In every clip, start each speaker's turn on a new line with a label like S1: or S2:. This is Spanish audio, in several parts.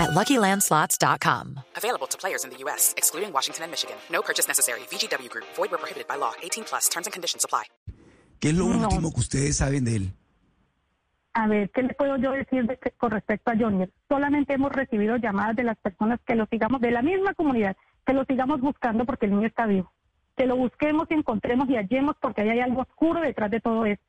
S1: at LuckyLandSlots.com.
S2: Available to players in the U.S., excluding Washington and Michigan. No purchase necessary. VGW Group. Void where prohibited by law. 18 plus. Terms and conditions apply.
S3: ¿Qué es lo
S4: No.
S3: último que ustedes saben de él?
S4: A ver, ¿qué le puedo yo decir de con respecto a Johnny? Solamente hemos recibido llamadas de las personas que lo sigamos, de la misma comunidad, que lo sigamos buscando porque el niño está vivo. Que lo busquemos y encontremos y hallemos porque ahí hay algo oscuro detrás de todo esto.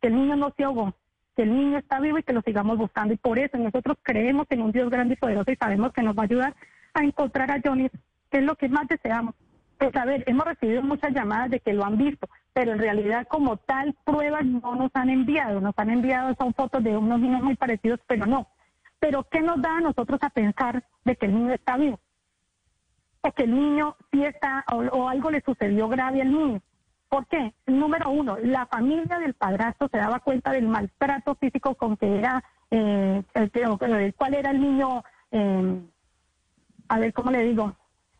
S4: Que el niño no se ahogó, que el niño está vivo y que lo sigamos buscando. Y por eso nosotros creemos en un Dios grande y poderoso y sabemos que nos va a ayudar a encontrar a Johnny, que es lo que más deseamos. Pues a ver, hemos recibido muchas llamadas de que lo han visto, pero en realidad como tal pruebas no nos han enviado, nos han enviado son fotos de unos niños muy parecidos, pero no. Pero ¿qué nos da a nosotros a pensar de que el niño está vivo? O que el niño sí está, o, o algo le sucedió grave al niño. ¿Por qué? Número uno, la familia del padrastro se daba cuenta del maltrato físico con que era, eh, el el cuál era el niño, eh, a ver cómo le digo,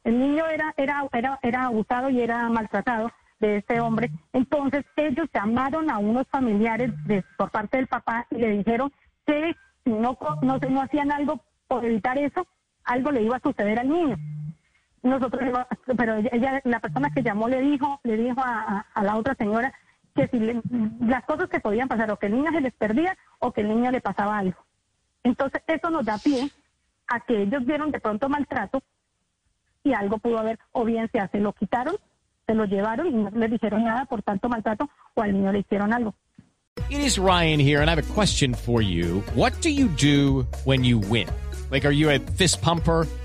S4: el niño era, era, era, era abusado y era maltratado de este hombre. Entonces ellos llamaron a unos familiares de, por parte del papá y le dijeron que si no, no, no hacían algo por evitar eso, algo le iba a suceder al niño. Nosotros, pero ella, la persona que llamó le dijo, le dijo a la otra señora que si le- las cosas que podían pasar, o que el niño se les perdía o que el niño le pasaba algo. Entonces eso nos da pie a que ellos vieron de pronto maltrato y algo pudo haber, o bien sea se lo quitaron, se lo llevaron y no les dijeron nada por tanto maltrato, o al niño le hicieron algo.
S5: It is Ryan here, and I have a question for you. What do you do when you win? Like, are you a fist pumper?